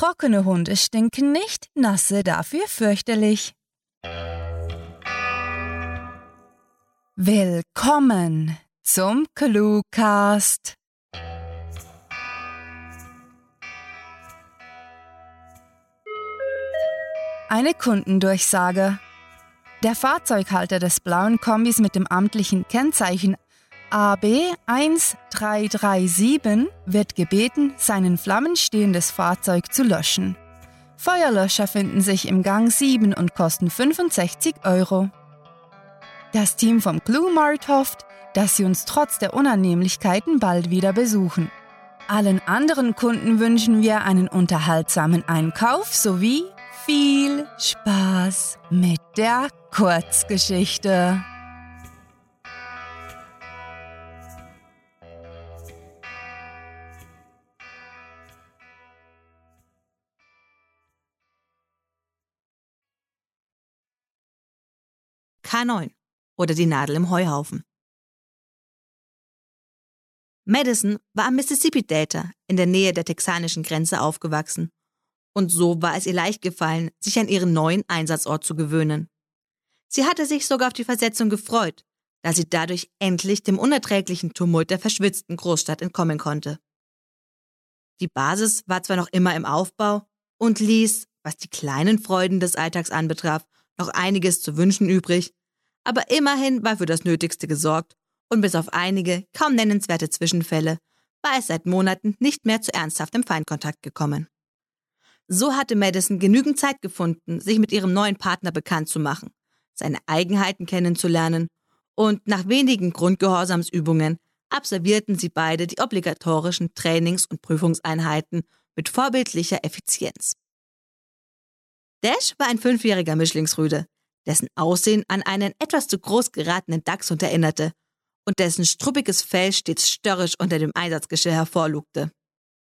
Trockene Hunde stinken nicht, nasse dafür fürchterlich. Willkommen zum Cluecast. Eine Kundendurchsage. Der Fahrzeughalter des blauen Kombis mit dem amtlichen Kennzeichen AB 1337 wird gebeten, sein in Flammen stehendes Fahrzeug zu löschen. Feuerlöscher finden sich im Gang 7 und kosten 65 Euro. Das Team vom Clue Mart hofft, dass sie uns trotz der Unannehmlichkeiten bald wieder besuchen. Allen anderen Kunden wünschen wir einen unterhaltsamen Einkauf sowie viel Spaß mit der Kurzgeschichte. K9 oder die Nadel im Heuhaufen. Madison war am Mississippi Delta in der Nähe der texanischen Grenze aufgewachsen. Und so war es ihr leicht gefallen, sich an ihren neuen Einsatzort zu gewöhnen. Sie hatte sich sogar auf die Versetzung gefreut, da sie dadurch endlich dem unerträglichen Tumult der verschwitzten Großstadt entkommen konnte. Die Basis war zwar noch immer im Aufbau und ließ, was die kleinen Freuden des Alltags anbetraf, noch einiges zu wünschen übrig, aber immerhin war für das Nötigste gesorgt und bis auf einige kaum nennenswerte Zwischenfälle war es seit Monaten nicht mehr zu ernsthaftem Feindkontakt gekommen. So hatte Madison genügend Zeit gefunden, sich mit ihrem neuen Partner bekannt zu machen, seine Eigenheiten kennenzulernen und nach wenigen Grundgehorsamsübungen absolvierten sie beide die obligatorischen Trainings- und Prüfungseinheiten mit vorbildlicher Effizienz. Dash war ein fünfjähriger Mischlingsrüde, dessen Aussehen an einen etwas zu groß geratenen Dachshund erinnerte und dessen struppiges Fell stets störrisch unter dem Einsatzgeschirr hervorlugte.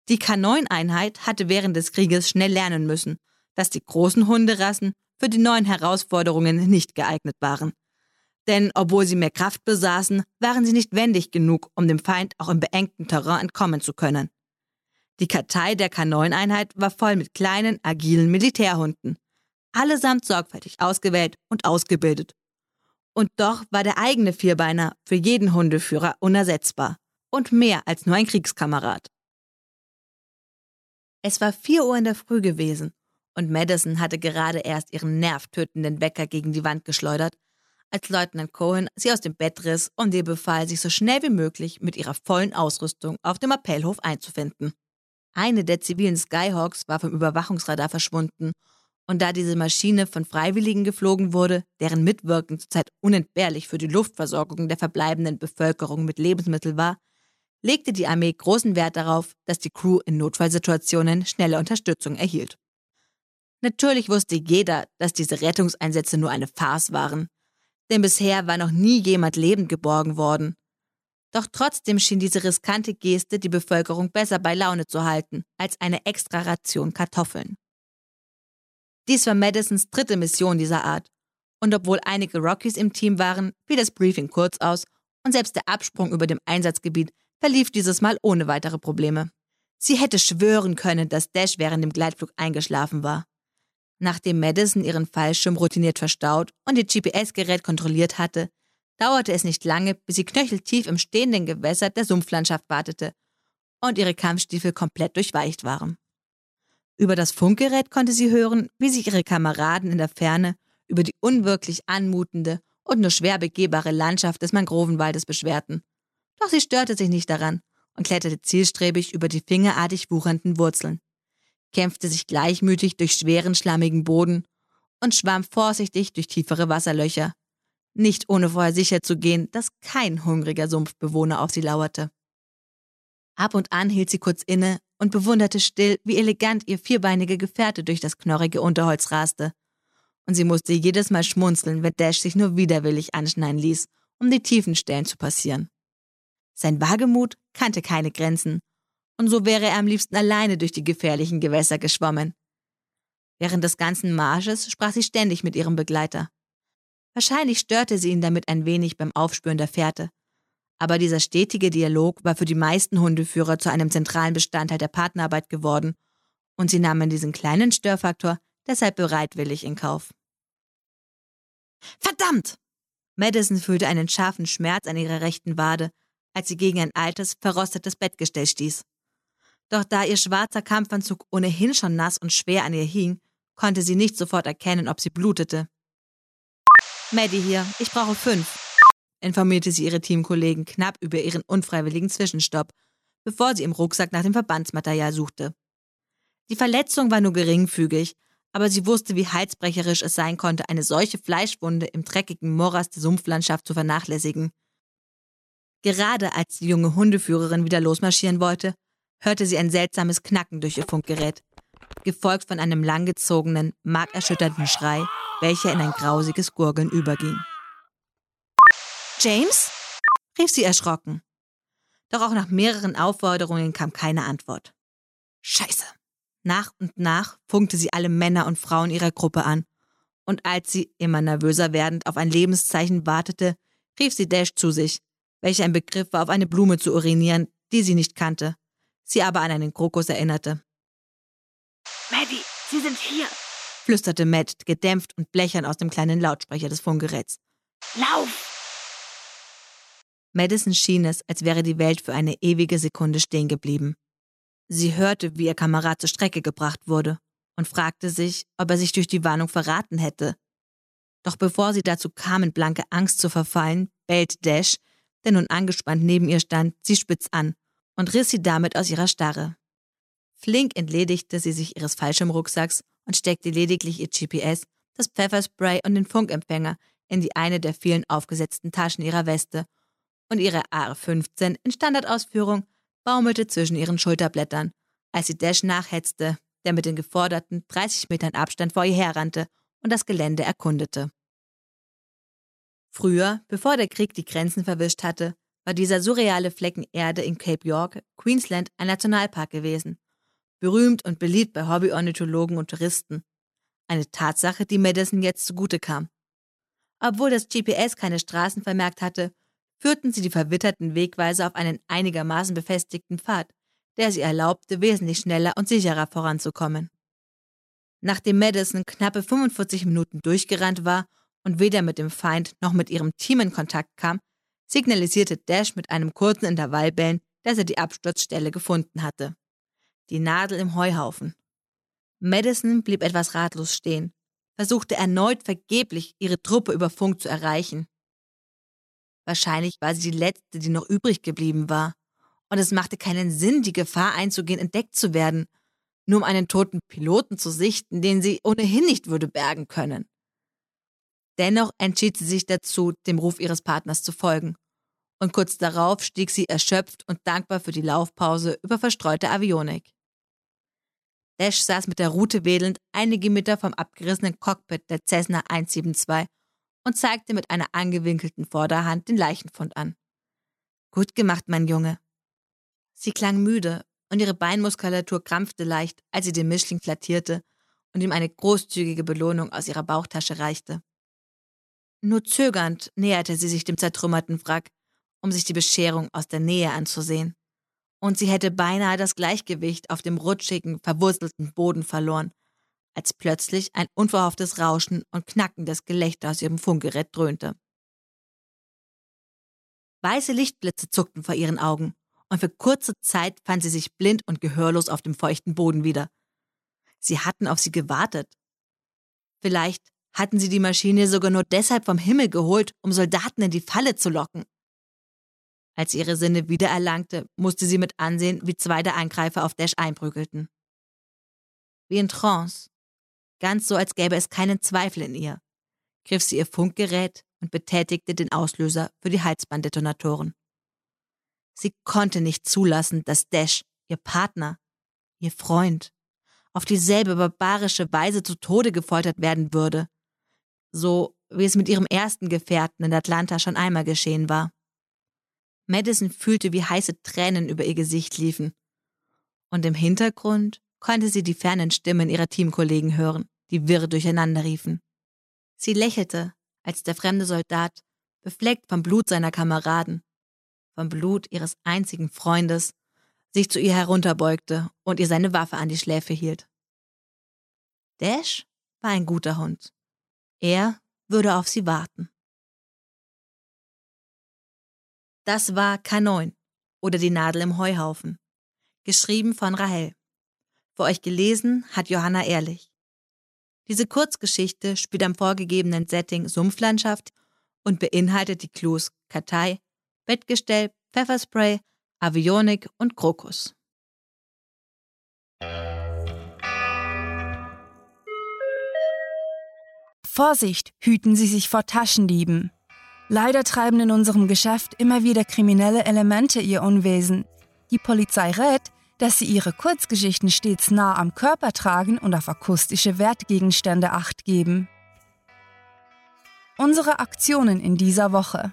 Die K9-Einheit hatte während des Krieges schnell lernen müssen, dass die großen Hunderassen für die neuen Herausforderungen nicht geeignet waren. Denn obwohl sie mehr Kraft besaßen, waren sie nicht wendig genug, um dem Feind auch im beengten Terrain entkommen zu können. Die Kartei der K9-Einheit war voll mit kleinen, agilen Militärhunden, allesamt sorgfältig ausgewählt und ausgebildet. Und doch war der eigene Vierbeiner für jeden Hundeführer unersetzbar und mehr als nur ein Kriegskamerad. Es war vier Uhr in der Früh gewesen und Madison hatte gerade erst ihren nervtötenden Wecker gegen die Wand geschleudert, als Leutnant Cohen sie aus dem Bett riss und ihr befahl, sich so schnell wie möglich mit ihrer vollen Ausrüstung auf dem Appellhof einzufinden. Eine der zivilen Skyhawks war vom Überwachungsradar verschwunden und da diese Maschine von Freiwilligen geflogen wurde, deren Mitwirken zurzeit unentbehrlich für die Luftversorgung der verbleibenden Bevölkerung mit Lebensmitteln war, legte die Armee großen Wert darauf, dass die Crew in Notfallsituationen schnelle Unterstützung erhielt. Natürlich wusste jeder, dass diese Rettungseinsätze nur eine Farce waren, denn bisher war noch nie jemand lebend geborgen worden. Doch trotzdem schien diese riskante Geste die Bevölkerung besser bei Laune zu halten als eine extra Ration Kartoffeln. Dies war Madisons dritte Mission dieser Art. Und obwohl einige Rockies im Team waren, fiel das Briefing kurz aus und selbst der Absprung über dem Einsatzgebiet verlief dieses Mal ohne weitere Probleme. Sie hätte schwören können, dass Dash während dem Gleitflug eingeschlafen war. Nachdem Madison ihren Fallschirm routiniert verstaut und ihr GPS-Gerät kontrolliert hatte, dauerte es nicht lange, bis sie knöcheltief im stehenden Gewässer der Sumpflandschaft wartete und ihre Kampfstiefel komplett durchweicht waren. Über das Funkgerät konnte sie hören, wie sich ihre Kameraden in der Ferne über die unwirklich anmutende und nur schwer begehbare Landschaft des Mangrovenwaldes beschwerten. Doch sie störte sich nicht daran und kletterte zielstrebig über die fingerartig wuchernden Wurzeln, kämpfte sich gleichmütig durch schweren, schlammigen Boden und schwamm vorsichtig durch tiefere Wasserlöcher, nicht ohne vorher sicher zu gehen, dass kein hungriger Sumpfbewohner auf sie lauerte. Ab und an hielt sie kurz inne und bewunderte still, wie elegant ihr vierbeiniger Gefährte durch das knorrige Unterholz raste. Und sie musste jedes Mal schmunzeln, wenn Dash sich nur widerwillig anschneiden ließ, um die tiefen Stellen zu passieren. Sein Wagemut kannte keine Grenzen, und so wäre er am liebsten alleine durch die gefährlichen Gewässer geschwommen. Während des ganzen Marsches sprach sie ständig mit ihrem Begleiter. Wahrscheinlich störte sie ihn damit ein wenig beim Aufspüren der Fährte, aber dieser stetige Dialog war für die meisten Hundeführer zu einem zentralen Bestandteil der Partnerarbeit geworden Und sie nahmen diesen kleinen Störfaktor deshalb bereitwillig in Kauf. Verdammt! Madison fühlte einen scharfen Schmerz an ihrer rechten Wade, als sie gegen ein altes, verrostetes Bettgestell stieß. Doch da ihr schwarzer Kampfanzug ohnehin schon nass und schwer an ihr hing, konnte sie nicht sofort erkennen, ob sie blutete. Maddie hier, ich brauche fünf, informierte sie ihre Teamkollegen knapp über ihren unfreiwilligen Zwischenstopp, bevor sie im Rucksack nach dem Verbandsmaterial suchte. Die Verletzung war nur geringfügig, aber sie wusste, wie halsbrecherisch es sein konnte, eine solche Fleischwunde im dreckigen Morast der Sumpflandschaft zu vernachlässigen. Gerade als die junge Hundeführerin wieder losmarschieren wollte, hörte sie ein seltsames Knacken durch ihr Funkgerät, gefolgt von einem langgezogenen, markerschütternden Schrei, welcher in ein grausiges Gurgeln überging. James? rief sie erschrocken. Doch auch nach mehreren Aufforderungen kam keine Antwort. Scheiße. Nach und nach funkte sie alle Männer und Frauen ihrer Gruppe an. Und als sie, immer nervöser werdend, auf ein Lebenszeichen wartete, rief sie Dash zu sich, welcher ein Begriff war, auf eine Blume zu urinieren, die sie nicht kannte, sie aber an einen Krokus erinnerte. Maddie, Sie sind hier, flüsterte Matt gedämpft und blechern aus dem kleinen Lautsprecher des Funkgeräts. Lauf! Madison schien es, als wäre die Welt für eine ewige Sekunde stehen geblieben. Sie hörte, wie ihr Kamerad zur Strecke gebracht wurde und fragte sich, ob er sich durch die Warnung verraten hätte. Doch bevor sie dazu kam, in blanke Angst zu verfallen, bellte Dash, der nun angespannt neben ihr stand, sie spitz an und riss sie damit aus ihrer Starre. Flink entledigte sie sich ihres Fallschirmrucksacks und steckte lediglich ihr GPS, das Pfefferspray und den Funkempfänger in die eine der vielen aufgesetzten Taschen ihrer Weste und ihre AR-15 in Standardausführung baumelte zwischen ihren Schulterblättern, als sie Dash nachhetzte, der mit den geforderten 30 Metern Abstand vor ihr herrannte und das Gelände erkundete. Früher, bevor der Krieg die Grenzen verwischt hatte, war dieser surreale Flecken Erde in Cape York, Queensland, ein Nationalpark gewesen. Berühmt und beliebt bei Hobbyornithologen und Touristen. Eine Tatsache, die Madison jetzt zugute kam. Obwohl das GPS keine Straßen vermerkt hatte, führten sie die verwitterten Wegweiser auf einen einigermaßen befestigten Pfad, der sie erlaubte, wesentlich schneller und sicherer voranzukommen. Nachdem Madison knappe 45 Minuten durchgerannt war und weder mit dem Feind noch mit ihrem Team in Kontakt kam, signalisierte Dash mit einem kurzen Intervallbellen, dass er die Absturzstelle gefunden hatte. Die Nadel im Heuhaufen. Madison blieb etwas ratlos stehen, versuchte erneut vergeblich, ihre Truppe über Funk zu erreichen. Wahrscheinlich war sie die letzte, die noch übrig geblieben war. Und es machte keinen Sinn, die Gefahr einzugehen, entdeckt zu werden, nur um einen toten Piloten zu sichten, den sie ohnehin nicht würde bergen können. Dennoch entschied sie sich dazu, dem Ruf ihres Partners zu folgen. Und kurz darauf stieg sie erschöpft und dankbar für die Laufpause über verstreute Avionik. Dash saß mit der Rute wedelnd einige Meter vom abgerissenen Cockpit der Cessna 172 und zeigte mit einer angewinkelten Vorderhand den Leichenfund an. Gut gemacht, mein Junge. Sie klang müde und ihre Beinmuskulatur krampfte leicht, als sie den Mischling flattierte und ihm eine großzügige Belohnung aus ihrer Bauchtasche reichte. Nur zögernd näherte sie sich dem zertrümmerten Wrack, um sich die Bescherung aus der Nähe anzusehen. Und sie hätte beinahe das Gleichgewicht auf dem rutschigen, verwurzelten Boden verloren, als plötzlich ein unverhofftes Rauschen und knackendes Gelächter aus ihrem Funkgerät dröhnte. Weiße Lichtblitze zuckten vor ihren Augen, und für kurze Zeit fand sie sich blind und gehörlos auf dem feuchten Boden wieder. Sie hatten auf sie gewartet. Vielleicht hatten sie die Maschine sogar nur deshalb vom Himmel geholt, um Soldaten in die Falle zu locken. Als sie ihre Sinne wiedererlangte, musste sie mit ansehen, wie zwei der Angreifer auf Dash einprügelten. Wie in Trance ganz so, als gäbe es keinen Zweifel in ihr, griff sie ihr Funkgerät und betätigte den Auslöser für die Halsbanddetonatoren. Sie konnte nicht zulassen, dass Dash, ihr Partner, ihr Freund, auf dieselbe barbarische Weise zu Tode gefoltert werden würde, so wie es mit ihrem ersten Gefährten in Atlanta schon einmal geschehen war. Madison fühlte, wie heiße Tränen über ihr Gesicht liefen. Und im Hintergrund konnte sie die fernen Stimmen ihrer Teamkollegen hören, die wirr durcheinander riefen. Sie lächelte, als der fremde Soldat, befleckt vom Blut seiner Kameraden, vom Blut ihres einzigen Freundes, sich zu ihr herunterbeugte und ihr seine Waffe an die Schläfe hielt. Dash war ein guter Hund. Er würde auf sie warten. Das war K9 oder die Nadel im Heuhaufen. Geschrieben von Rahel. Für euch gelesen hat Johanna Ehrlich. Diese Kurzgeschichte spielt am vorgegebenen Setting Sumpflandschaft und beinhaltet die Clues Kartei, Bettgestell, Pfefferspray, Avionik und Krokus. Vorsicht, hüten Sie sich vor Taschendieben. Leider treiben in unserem Geschäft immer wieder kriminelle Elemente ihr Unwesen. Die Polizei rät, dass sie ihre Kurzgeschichten stets nah am Körper tragen und auf akustische Wertgegenstände acht geben. Unsere Aktionen in dieser Woche.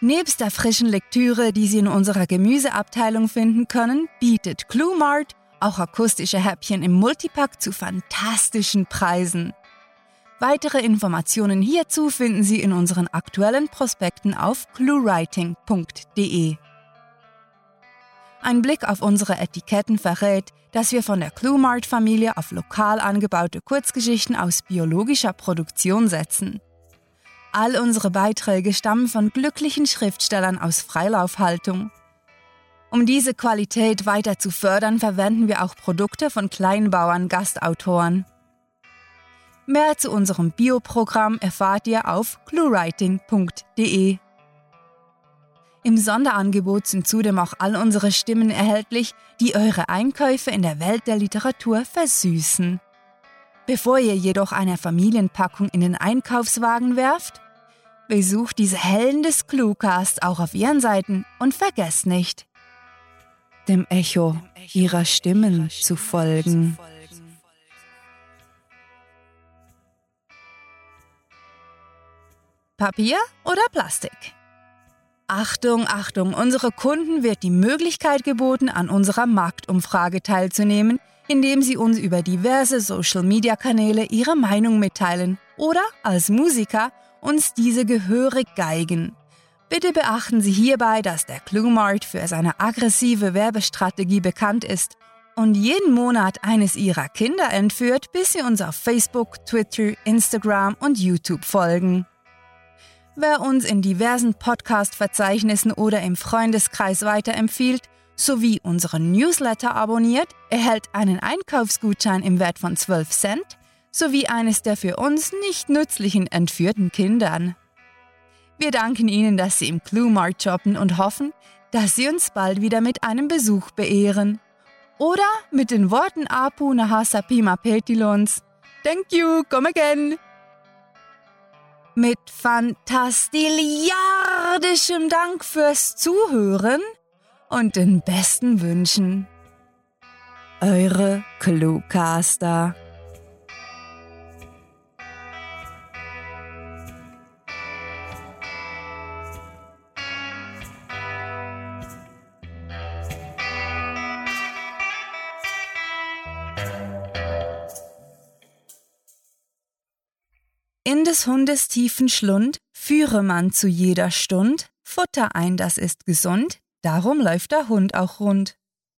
Nebst der frischen Lektüre, die Sie in unserer Gemüseabteilung finden können, bietet Cluemart auch akustische Häppchen im Multipack zu fantastischen Preisen. Weitere Informationen hierzu finden Sie in unseren aktuellen Prospekten auf cluewriting.de. Ein Blick auf unsere Etiketten verrät, dass wir von der Cluemart-Familie auf lokal angebaute Kurzgeschichten aus biologischer Produktion setzen. All unsere Beiträge stammen von glücklichen Schriftstellern aus Freilaufhaltung. Um diese Qualität weiter zu fördern, verwenden wir auch Produkte von Kleinbauern Gastautoren. Mehr zu unserem Bioprogramm erfahrt ihr auf cluewriting.de. Im Sonderangebot sind zudem auch all unsere Stimmen erhältlich, die eure Einkäufe in der Welt der Literatur versüßen. Bevor ihr jedoch eine Familienpackung in den Einkaufswagen werft, besucht diese Helden des Cluecast auch auf ihren Seiten und vergesst nicht, dem Echo ihrer Stimmen zu folgen. Papier oder Plastik? Achtung, Achtung, unsere Kunden wird die Möglichkeit geboten, an unserer Marktumfrage teilzunehmen, indem sie uns über diverse Social-Media-Kanäle ihre Meinung mitteilen oder als Musiker uns diese gehörig geigen. Bitte beachten Sie hierbei, dass der Cluemart für seine aggressive Werbestrategie bekannt ist und jeden Monat eines Ihrer Kinder entführt, bis Sie uns auf Facebook, Twitter, Instagram und YouTube folgen. Wer uns in diversen Podcast-Verzeichnissen oder im Freundeskreis weiterempfiehlt, sowie unseren Newsletter abonniert, erhält einen Einkaufsgutschein im Wert von 12 Cent sowie eines der für uns nicht nützlichen entführten Kindern. Wir danken Ihnen, dass Sie im Cluemart shoppen und hoffen, dass Sie uns bald wieder mit einem Besuch beehren. Oder mit den Worten Apu Nahasa Pima Petilons. Thank you, come again! Mit fantastiliardischem Dank fürs Zuhören und den besten Wünschen. Eure Cluecaster. In des Hundes tiefen Schlund führe man zu jeder Stund Futter ein, das ist gesund, darum läuft der Hund auch rund.